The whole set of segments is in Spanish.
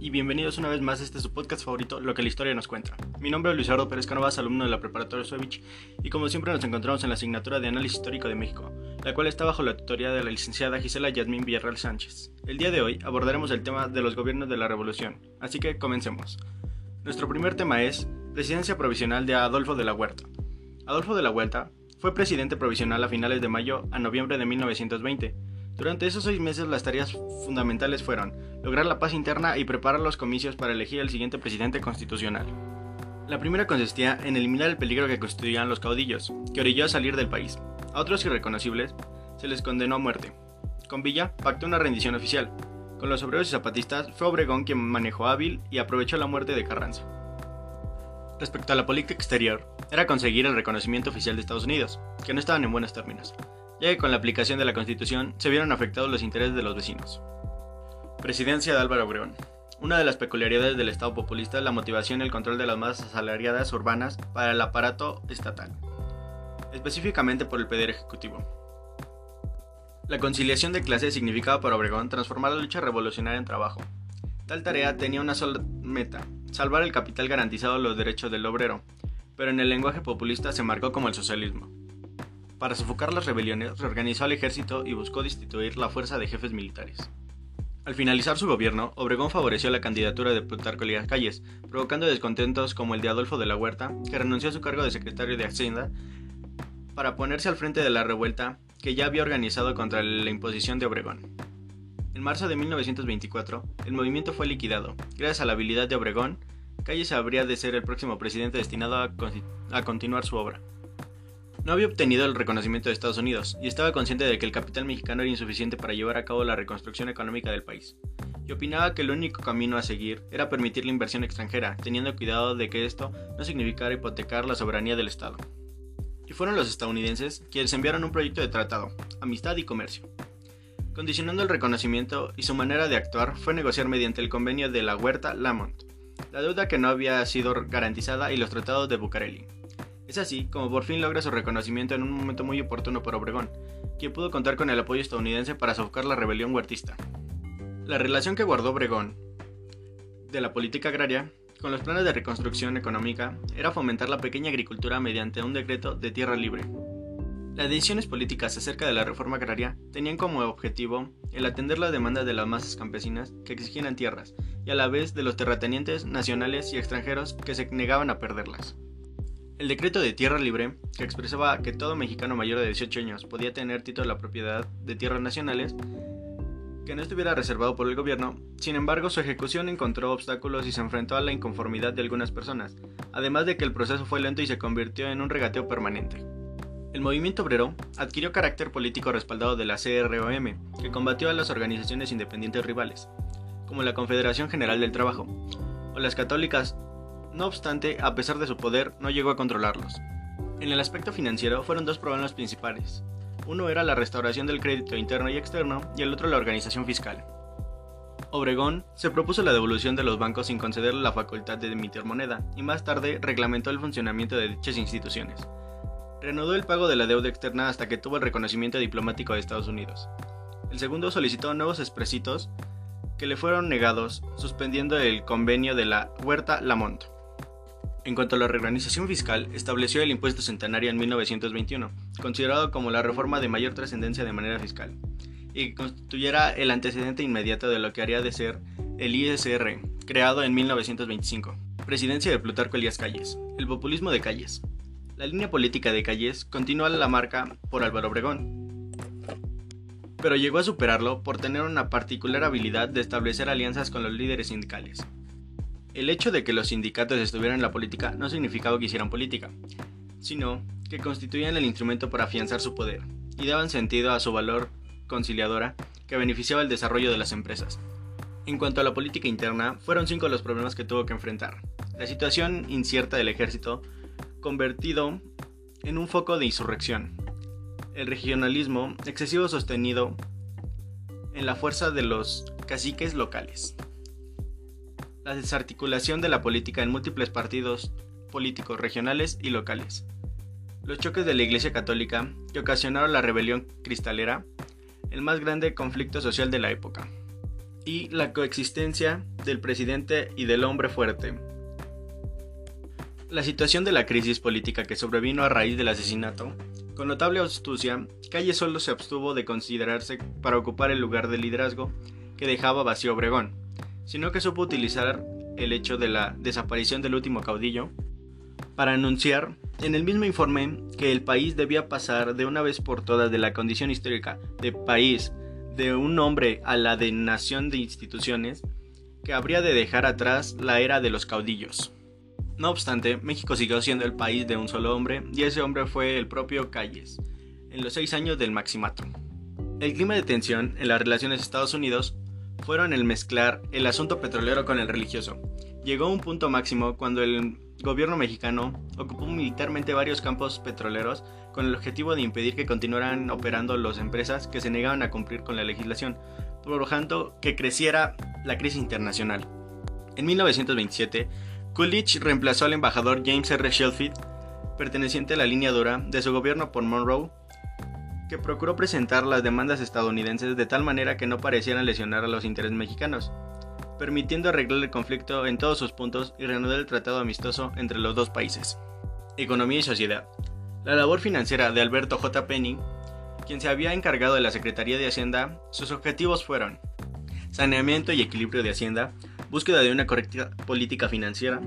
y bienvenidos una vez más a este su podcast favorito, Lo que la historia nos cuenta. Mi nombre es Luis Eduardo Pérez Canovas, alumno de la preparatoria Suevich, y como siempre nos encontramos en la asignatura de Análisis Histórico de México, la cual está bajo la tutoría de la licenciada Gisela Yasmín Villarreal Sánchez. El día de hoy abordaremos el tema de los gobiernos de la Revolución, así que comencemos. Nuestro primer tema es Presidencia Provisional de Adolfo de la Huerta. Adolfo de la Huerta fue presidente provisional a finales de mayo a noviembre de 1920 durante esos seis meses las tareas fundamentales fueron lograr la paz interna y preparar los comicios para elegir al siguiente presidente constitucional. La primera consistía en eliminar el peligro que constituían los caudillos, que orilló a salir del país. A otros irreconocibles se les condenó a muerte. Con Villa pactó una rendición oficial. Con los obreros y zapatistas fue Obregón quien manejó hábil y aprovechó la muerte de Carranza. Respecto a la política exterior, era conseguir el reconocimiento oficial de Estados Unidos, que no estaban en buenos términos ya que con la aplicación de la Constitución se vieron afectados los intereses de los vecinos. Presidencia de Álvaro Obregón. Una de las peculiaridades del Estado populista es la motivación y el control de las masas asalariadas urbanas para el aparato estatal, específicamente por el Poder Ejecutivo. La conciliación de clases significaba para Obregón transformar la lucha revolucionaria en trabajo. Tal tarea tenía una sola meta, salvar el capital garantizado los derechos del obrero, pero en el lenguaje populista se marcó como el socialismo. Para sofocar las rebeliones, reorganizó al ejército y buscó destituir la fuerza de jefes militares. Al finalizar su gobierno, Obregón favoreció la candidatura de Plutarco Elías Calles, provocando descontentos como el de Adolfo de la Huerta, que renunció a su cargo de secretario de Hacienda para ponerse al frente de la revuelta que ya había organizado contra la imposición de Obregón. En marzo de 1924, el movimiento fue liquidado. Gracias a la habilidad de Obregón, Calles habría de ser el próximo presidente destinado a, a continuar su obra. No había obtenido el reconocimiento de Estados Unidos y estaba consciente de que el capital mexicano era insuficiente para llevar a cabo la reconstrucción económica del país. Y opinaba que el único camino a seguir era permitir la inversión extranjera, teniendo cuidado de que esto no significara hipotecar la soberanía del Estado. Y fueron los estadounidenses quienes enviaron un proyecto de tratado, amistad y comercio. Condicionando el reconocimiento y su manera de actuar fue negociar mediante el convenio de la Huerta Lamont, la deuda que no había sido garantizada y los tratados de Bucareli. Es así como por fin logra su reconocimiento en un momento muy oportuno para Obregón, quien pudo contar con el apoyo estadounidense para sofocar la rebelión huertista. La relación que guardó Obregón de la política agraria con los planes de reconstrucción económica era fomentar la pequeña agricultura mediante un decreto de tierra libre. Las decisiones políticas acerca de la reforma agraria tenían como objetivo el atender las demandas de las masas campesinas que exigían tierras y a la vez de los terratenientes nacionales y extranjeros que se negaban a perderlas. El decreto de tierra libre, que expresaba que todo mexicano mayor de 18 años podía tener título de la propiedad de tierras nacionales, que no estuviera reservado por el gobierno, sin embargo su ejecución encontró obstáculos y se enfrentó a la inconformidad de algunas personas, además de que el proceso fue lento y se convirtió en un regateo permanente. El movimiento obrero adquirió carácter político respaldado de la CROM, que combatió a las organizaciones independientes rivales, como la Confederación General del Trabajo, o las católicas no obstante, a pesar de su poder, no llegó a controlarlos. En el aspecto financiero fueron dos problemas principales. Uno era la restauración del crédito interno y externo y el otro la organización fiscal. Obregón se propuso la devolución de los bancos sin concederle la facultad de emitir moneda y más tarde reglamentó el funcionamiento de dichas instituciones. Reanudó el pago de la deuda externa hasta que tuvo el reconocimiento diplomático de Estados Unidos. El segundo solicitó nuevos expresitos que le fueron negados, suspendiendo el convenio de la Huerta Lamont. En cuanto a la reorganización fiscal, estableció el impuesto centenario en 1921, considerado como la reforma de mayor trascendencia de manera fiscal, y constituyera el antecedente inmediato de lo que haría de ser el ISR, creado en 1925. Presidencia de Plutarco Elías Calles. El populismo de Calles. La línea política de Calles continúa la marca por Álvaro Obregón, pero llegó a superarlo por tener una particular habilidad de establecer alianzas con los líderes sindicales. El hecho de que los sindicatos estuvieran en la política no significaba que hicieran política, sino que constituían el instrumento para afianzar su poder y daban sentido a su valor conciliadora que beneficiaba el desarrollo de las empresas. En cuanto a la política interna, fueron cinco los problemas que tuvo que enfrentar. La situación incierta del ejército, convertido en un foco de insurrección. El regionalismo excesivo sostenido en la fuerza de los caciques locales la desarticulación de la política en múltiples partidos políticos regionales y locales, los choques de la Iglesia Católica que ocasionaron la rebelión cristalera, el más grande conflicto social de la época. y la coexistencia del presidente y del hombre fuerte. La situación de la crisis política que sobrevino a raíz del asesinato, con notable astucia, Calle solo se abstuvo de considerarse para ocupar el lugar de liderazgo que dejaba vacío Obregón, sino que supo utilizar el hecho de la desaparición del último caudillo para anunciar en el mismo informe que el país debía pasar de una vez por todas de la condición histórica de país de un hombre a la de nación de instituciones, que habría de dejar atrás la era de los caudillos. No obstante, México siguió siendo el país de un solo hombre y ese hombre fue el propio Calles, en los seis años del maximato. El clima de tensión en las relaciones Estados Unidos fueron el mezclar el asunto petrolero con el religioso. Llegó un punto máximo cuando el gobierno mexicano ocupó militarmente varios campos petroleros con el objetivo de impedir que continuaran operando las empresas que se negaban a cumplir con la legislación, provocando que creciera la crisis internacional. En 1927, Coolidge reemplazó al embajador James R. Shelfield, perteneciente a la línea dura de su gobierno por Monroe, que procuró presentar las demandas estadounidenses de tal manera que no parecieran lesionar a los intereses mexicanos, permitiendo arreglar el conflicto en todos sus puntos y reanudar el tratado amistoso entre los dos países. Economía y sociedad. La labor financiera de Alberto J. Penny, quien se había encargado de la Secretaría de Hacienda, sus objetivos fueron saneamiento y equilibrio de Hacienda, búsqueda de una correcta política financiera,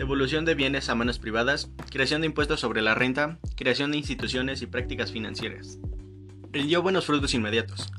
devolución de bienes a manos privadas, creación de impuestos sobre la renta, creación de instituciones y prácticas financieras. Rindió buenos frutos inmediatos,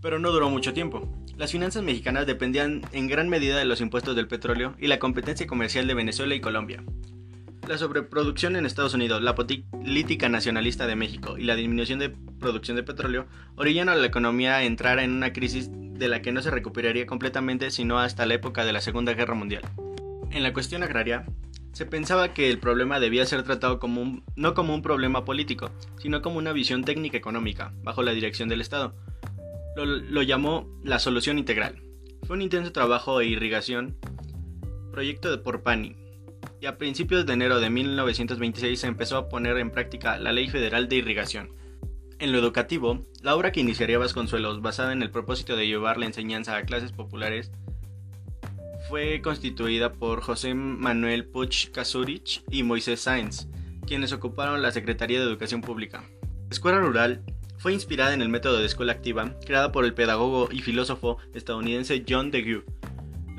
pero no duró mucho tiempo. Las finanzas mexicanas dependían en gran medida de los impuestos del petróleo y la competencia comercial de Venezuela y Colombia. La sobreproducción en Estados Unidos, la política nacionalista de México y la disminución de producción de petróleo orillaron a la economía a entrar en una crisis de la que no se recuperaría completamente sino hasta la época de la Segunda Guerra Mundial. En la cuestión agraria, se pensaba que el problema debía ser tratado como no como un problema político, sino como una visión técnica económica, bajo la dirección del Estado. Lo, llamó la solución integral. Fue un intenso trabajo de irrigación, proyecto de Porpani, y a principios de enero de 1926 se empezó a poner en práctica la Ley Federal de Irrigación. En lo educativo, la obra que iniciaría Vasconcelos, basada en el propósito de llevar la enseñanza a clases populares, fue constituida por José Manuel Puch Kasurich y Moisés Sáenz, quienes ocuparon la Secretaría de Educación Pública. La escuela rural fue inspirada en el método de escuela activa, creada por el pedagogo y filósofo estadounidense John Dewey.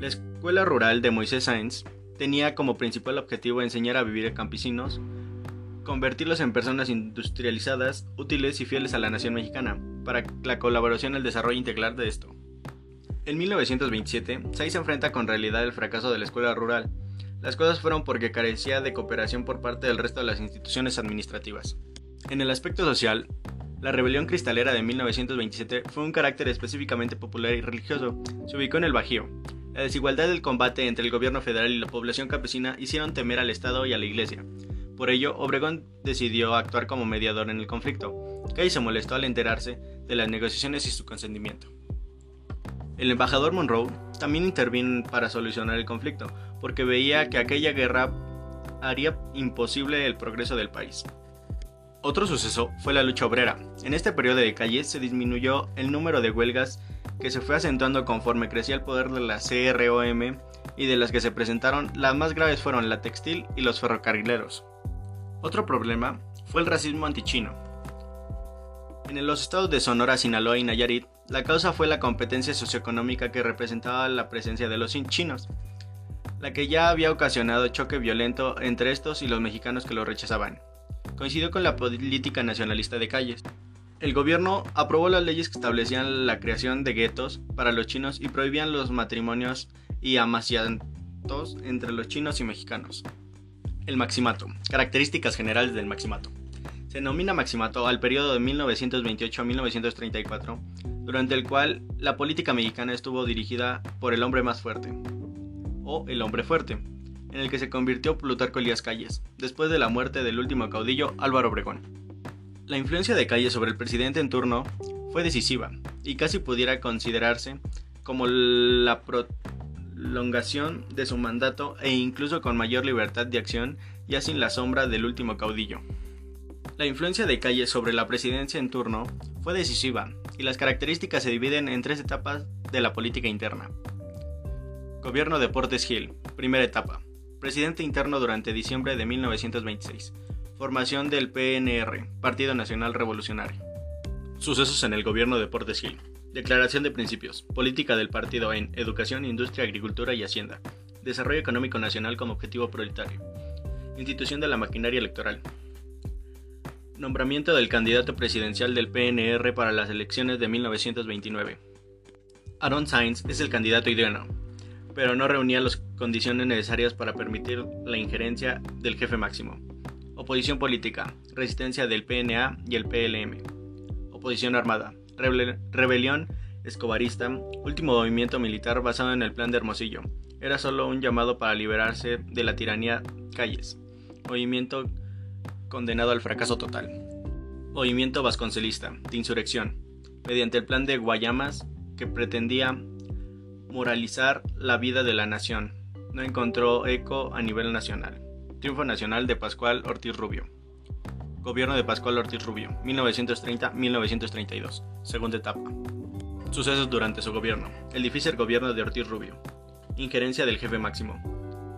La escuela rural de Moisés Sáenz tenía como principal objetivo enseñar a vivir a campesinos, convertirlos en personas industrializadas, útiles y fieles a la nación mexicana, para la colaboración y el desarrollo integral de esto. En 1927, Say se enfrenta con realidad el fracaso de la escuela rural. Las cosas fueron porque carecía de cooperación por parte del resto de las instituciones administrativas. En el aspecto social, la rebelión cristalera de 1927 fue un carácter específicamente popular y religioso. Se ubicó en el Bajío, la desigualdad del combate entre el gobierno federal y la población campesina hicieron temer al Estado y a la Iglesia. Por ello, Obregón decidió actuar como mediador en el conflicto. Kay se molestó al enterarse de las negociaciones y su consentimiento. El embajador Monroe también intervino para solucionar el conflicto, porque veía que aquella guerra haría imposible el progreso del país. Otro suceso fue la lucha obrera. En este periodo de calles se disminuyó el número de huelgas que se fue acentuando conforme crecía el poder de la CROM y de las que se presentaron, las más graves fueron la textil y los ferrocarrileros. Otro problema fue el racismo antichino. En los estados de Sonora, Sinaloa y Nayarit, la causa fue la competencia socioeconómica que representaba la presencia de los chinos, la que ya había ocasionado choque violento entre estos y los mexicanos que lo rechazaban. Coincidió con la política nacionalista de calles. El gobierno aprobó las leyes que establecían la creación de guetos para los chinos y prohibían los matrimonios y amaciatos entre los chinos y mexicanos. El maximato. Características generales del maximato. Se denomina maximato al periodo de 1928 a 1934, durante el cual la política mexicana estuvo dirigida por el hombre más fuerte, o el hombre fuerte, en el que se convirtió Plutarco Elías Calles, después de la muerte del último caudillo Álvaro Obregón. La influencia de Calle sobre el presidente en turno fue decisiva y casi pudiera considerarse como la prolongación de su mandato e incluso con mayor libertad de acción ya sin la sombra del último caudillo. La influencia de Calle sobre la presidencia en turno fue decisiva y las características se dividen en tres etapas de la política interna. Gobierno de Portes Gil, primera etapa. Presidente interno durante diciembre de 1926. Formación del PNR, Partido Nacional Revolucionario. Sucesos en el gobierno de Portes Gil. Declaración de principios. Política del partido en Educación, Industria, Agricultura y Hacienda. Desarrollo económico nacional como objetivo prioritario. Institución de la maquinaria electoral. Nombramiento del candidato presidencial del PNR para las elecciones de 1929. Aaron Sainz es el candidato idóneo, pero no reunía las condiciones necesarias para permitir la injerencia del jefe máximo. Oposición política, resistencia del PNA y el PLM. Oposición armada, rebelión escobarista, último movimiento militar basado en el plan de Hermosillo. Era solo un llamado para liberarse de la tiranía Calles. Movimiento condenado al fracaso total. Movimiento vasconcelista, de insurrección, mediante el plan de Guayamas que pretendía moralizar la vida de la nación. No encontró eco a nivel nacional. Triunfo nacional de Pascual Ortiz Rubio. Gobierno de Pascual Ortiz Rubio, 1930-1932, segunda etapa. Sucesos durante su gobierno. El difícil gobierno de Ortiz Rubio. Injerencia del jefe máximo.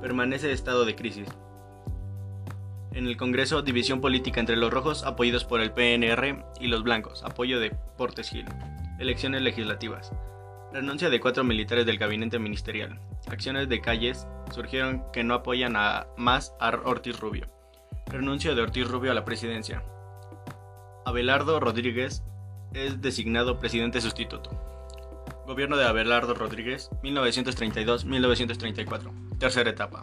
Permanece estado de crisis. En el Congreso, división política entre los rojos, apoyados por el PNR, y los blancos, apoyo de Portes Gil. Elecciones legislativas. Renuncia de cuatro militares del gabinete ministerial. Acciones de calles surgieron que no apoyan a más a Ortiz Rubio. Renuncia de Ortiz Rubio a la presidencia. Abelardo Rodríguez es designado presidente sustituto. Gobierno de Abelardo Rodríguez, 1932-1934. Tercera etapa.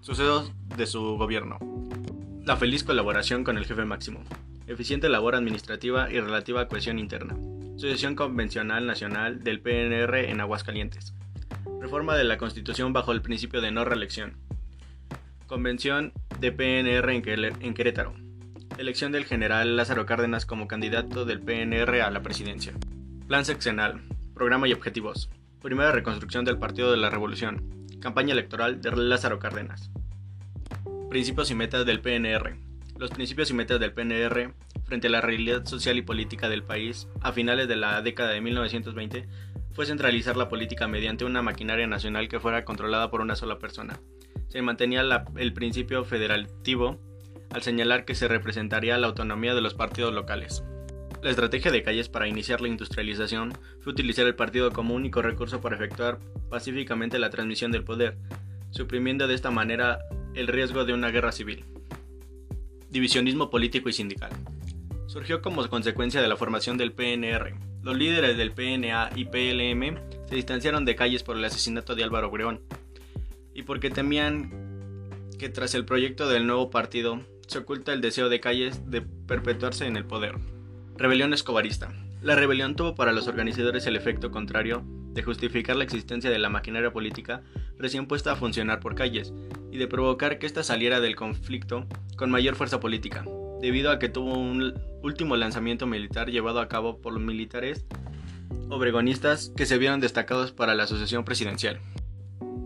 Sucesos de su gobierno. La feliz colaboración con el jefe máximo. Eficiente labor administrativa y relativa cohesión interna. Sucesión Convencional Nacional del PNR en Aguascalientes. Reforma de la Constitución bajo el principio de no reelección. Convención de PNR en Querétaro. Elección del general Lázaro Cárdenas como candidato del PNR a la presidencia. Plan sexenal. Programa y objetivos. Primera reconstrucción del Partido de la Revolución. Campaña electoral de Lázaro Cárdenas. Principios y metas del PNR. Los principios y metas del PNR frente a la realidad social y política del país a finales de la década de 1920 fue centralizar la política mediante una maquinaria nacional que fuera controlada por una sola persona. Se mantenía el principio federativo al señalar que se representaría la autonomía de los partidos locales. La estrategia de Calles para iniciar la industrialización fue utilizar el partido como único recurso para efectuar pacíficamente la transmisión del poder, suprimiendo de esta manera el riesgo de una guerra civil. Divisionismo político y sindical surgió como consecuencia de la formación del PNR. Los líderes del PNA y PLM se distanciaron de calles por el asesinato de Álvaro Obregón y porque temían que tras el proyecto del nuevo partido se oculta el deseo de calles de perpetuarse en el poder. Rebelión escobarista. La rebelión tuvo para los organizadores el efecto contrario de justificar la existencia de la maquinaria política recién puesta a funcionar por calles y de provocar que ésta saliera del conflicto con mayor fuerza política, debido a que tuvo un último lanzamiento militar llevado a cabo por los militares obregonistas que se vieron destacados para la asociación presidencial.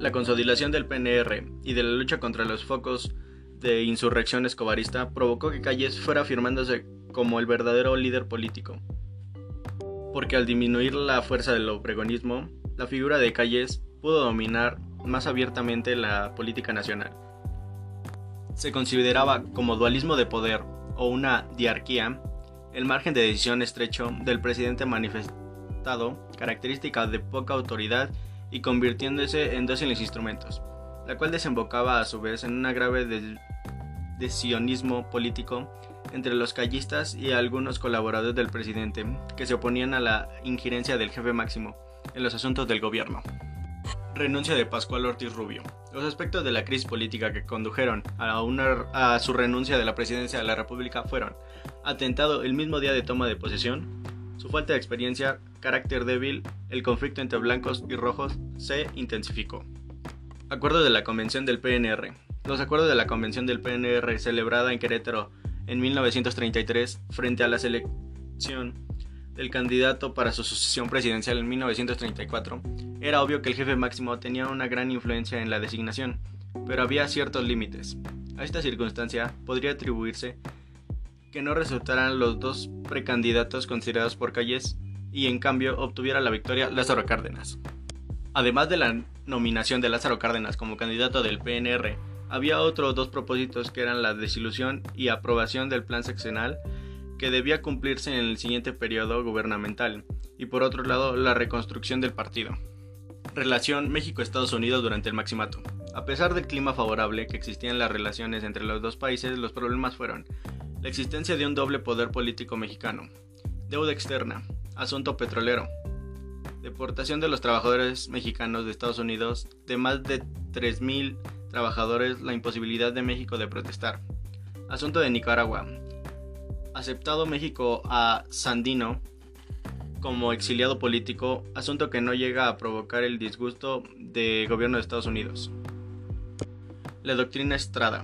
La consolidación del PNR y de la lucha contra los focos de insurrección escobarista provocó que Calles fuera afirmándose como el verdadero líder político, porque al disminuir la fuerza del obregonismo, la figura de Calles pudo dominar más abiertamente la política nacional. Se consideraba como dualismo de poder o una diarquía, el margen de decisión estrecho del presidente manifestado, característica de poca autoridad y convirtiéndose en dóciles instrumentos, la cual desembocaba a su vez en una grave decisionismo político entre los callistas y algunos colaboradores del presidente que se oponían a la injerencia del jefe máximo en los asuntos del gobierno. Renuncia de Pascual Ortiz Rubio. Los aspectos de la crisis política que condujeron a, a su renuncia de la presidencia de la República fueron atentado el mismo día de toma de posesión, su falta de experiencia, carácter débil, el conflicto entre blancos y rojos se intensificó. Acuerdo de la Convención del PNR. Los acuerdos de la Convención del PNR celebrada en Querétaro en 1933 frente a la selección del candidato para su sucesión presidencial en 1934, era obvio que el jefe máximo tenía una gran influencia en la designación, pero había ciertos límites. A esta circunstancia podría atribuirse que no resultaran los dos precandidatos considerados por Calles y en cambio obtuviera la victoria Lázaro Cárdenas. Además de la nominación de Lázaro Cárdenas como candidato del PNR, había otros dos propósitos que eran la desilusión y aprobación del plan seccional que debía cumplirse en el siguiente periodo gubernamental, y por otro lado la reconstrucción del partido. Relación México-Estados Unidos durante el maximato. A pesar del clima favorable que existía en las relaciones entre los dos países, los problemas fueron la existencia de un doble poder político mexicano, deuda externa, asunto petrolero, deportación de los trabajadores mexicanos de Estados Unidos, de más de 3.000 trabajadores, la imposibilidad de México de protestar, asunto de Nicaragua, aceptado México a Sandino como exiliado político, asunto que no llega a provocar el disgusto del gobierno de Estados Unidos. La doctrina Estrada.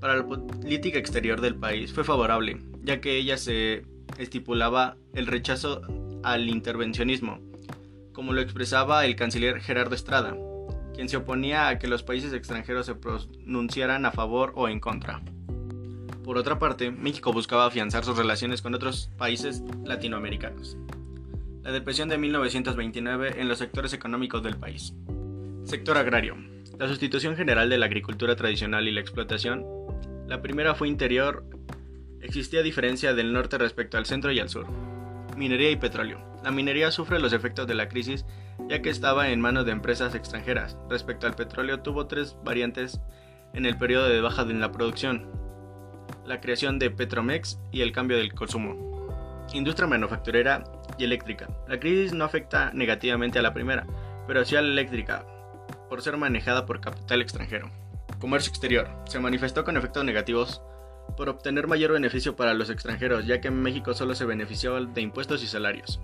Para la política exterior del país fue favorable, ya que ella se estipulaba el rechazo al intervencionismo, como lo expresaba el canciller Gerardo Estrada, quien se oponía a que los países extranjeros se pronunciaran a favor o en contra. Por otra parte, México buscaba afianzar sus relaciones con otros países latinoamericanos. La depresión de 1929 en los sectores económicos del país. Sector agrario. La sustitución general de la agricultura tradicional y la explotación. La primera fue interior. Existía diferencia del norte respecto al centro y al sur. Minería y petróleo. La minería sufre los efectos de la crisis ya que estaba en manos de empresas extranjeras. Respecto al petróleo tuvo tres variantes en el periodo de baja en la producción, la creación de Petromex y el cambio del consumo. Industria manufacturera y eléctrica. La crisis no afecta negativamente a la primera, pero sí a la eléctrica, por ser manejada por capital extranjero. Comercio exterior. Se manifestó con efectos negativos por obtener mayor beneficio para los extranjeros, ya que en México solo se benefició de impuestos y salarios.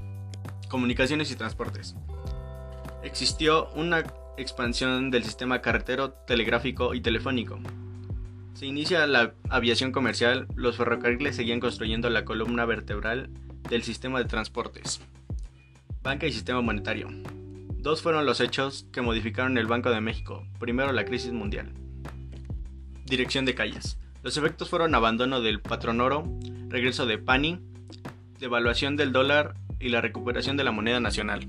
Comunicaciones y transportes. Existió una expansión del sistema carretero, telegráfico y telefónico, se inicia la aviación comercial, los ferrocarriles seguían construyendo la columna vertebral del sistema de transportes. Banca y sistema monetario. Dos fueron los hechos que modificaron el Banco de México. Primero la crisis mundial. Dirección de calles. Los efectos fueron abandono del patrón oro, regreso de Pani, devaluación del dólar y la recuperación de la moneda nacional.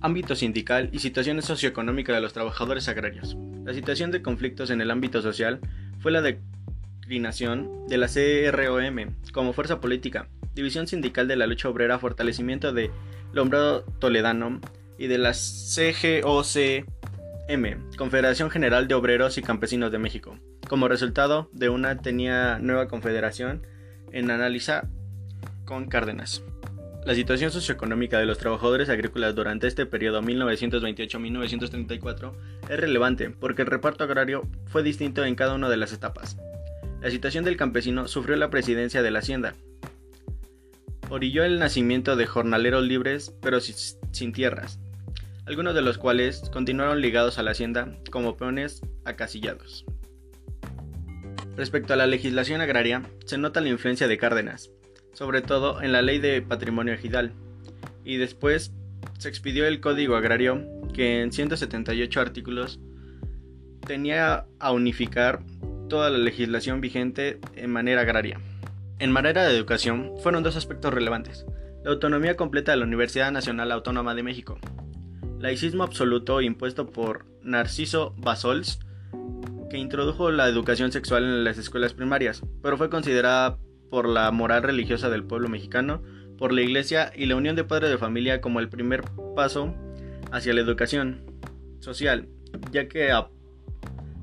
Ámbito sindical y situaciones socioeconómicas de los trabajadores agrarios. La situación de conflictos en el ámbito social fue la declinación de la CROM como fuerza política, división sindical de la lucha obrera, fortalecimiento de Lombrado Toledano y de la CGOCM, Confederación General de Obreros y Campesinos de México. Como resultado de una tenía nueva confederación en analiza con Cárdenas. La situación socioeconómica de los trabajadores agrícolas durante este periodo 1928-1934 es relevante porque el reparto agrario fue distinto en cada una de las etapas. La situación del campesino sufrió la presidencia de la hacienda. Orilló el nacimiento de jornaleros libres pero sin tierras, algunos de los cuales continuaron ligados a la hacienda como peones acasillados. Respecto a la legislación agraria, se nota la influencia de Cárdenas, sobre todo en la ley de patrimonio ejidal, y después se expidió el Código Agrario, que en 178 artículos tenía a unificar toda la legislación vigente en manera agraria. En manera de educación fueron dos aspectos relevantes. La autonomía completa de la Universidad Nacional Autónoma de México. Laicismo absoluto impuesto por Narciso Basols, que introdujo la educación sexual en las escuelas primarias, pero fue considerada por la moral religiosa del pueblo mexicano, por la Iglesia y la unión de padres de familia como el primer paso hacia la educación social, ya que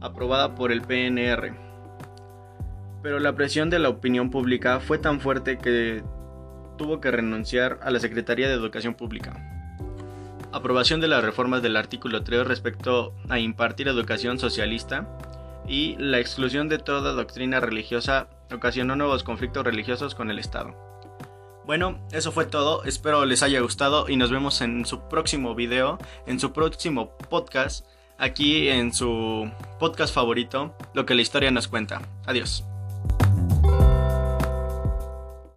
aprobada por el PNR. Pero la presión de la opinión pública fue tan fuerte que tuvo que renunciar a la Secretaría de Educación Pública. Aprobación de las reformas del artículo 3 respecto a impartir educación socialista y la exclusión de toda doctrina religiosa ocasionó nuevos conflictos religiosos con el Estado. Bueno, eso fue todo, espero les haya gustado y nos vemos en su próximo video, en su próximo podcast, aquí en su podcast favorito, Lo que la historia nos cuenta. Adiós.